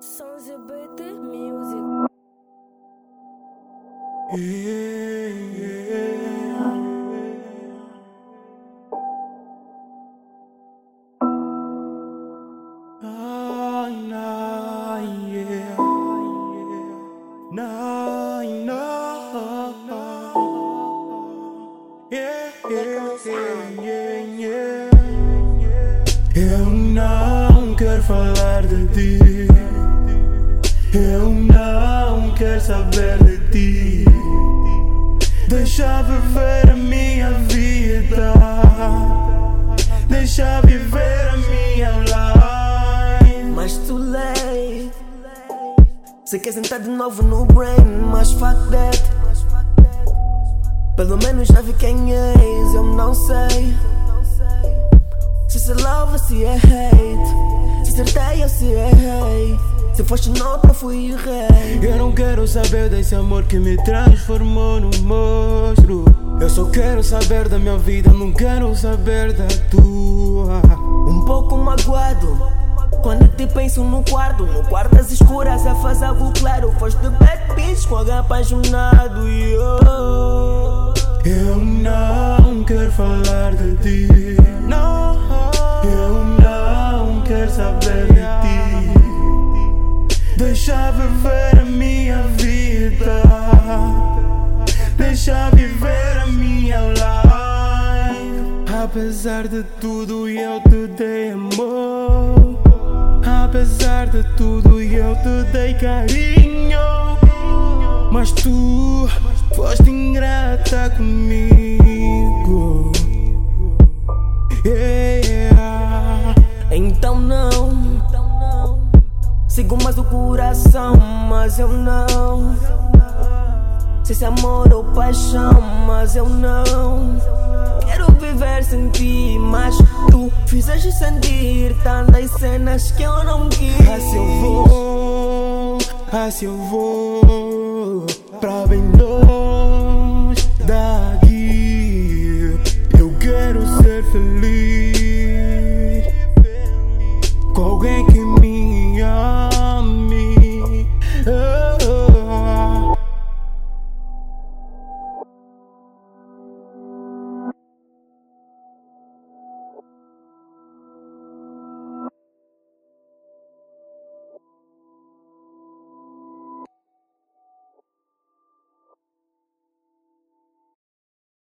Sons Music. Eu não quero falar de ti. Eu não quero saber de ti. Deixa viver a minha vida. Deixa viver a minha life. Mas too late. Você quer sentar de novo no brain, mas fuck that. Pelo menos já vi quem és, eu não sei. Se se love ou se é hate. Se foste nota, fui rei. Eu não quero saber desse amor que me transformou num monstro. Eu só quero saber da minha vida, não quero saber da tua. Um pouco magoado. Quando te penso no quarto, no quarto às escuras a fazer algo claro. Foste bad bitch com H apaixonado. yo. Eu não quero falar de ti. Deixa viver a minha vida. Deixa viver a minha life. Apesar de tudo, eu te dei amor. Apesar de tudo, eu te dei carinho. Mas tu foste ingrata comigo. Sigo mais o coração, mas eu não. Sei se é amor ou paixão, mas eu não. Quero viver sem ti, mas tu fizeste sentir tantas cenas que eu não quis. Ah, se eu vou, ah, se eu vou pra bem longe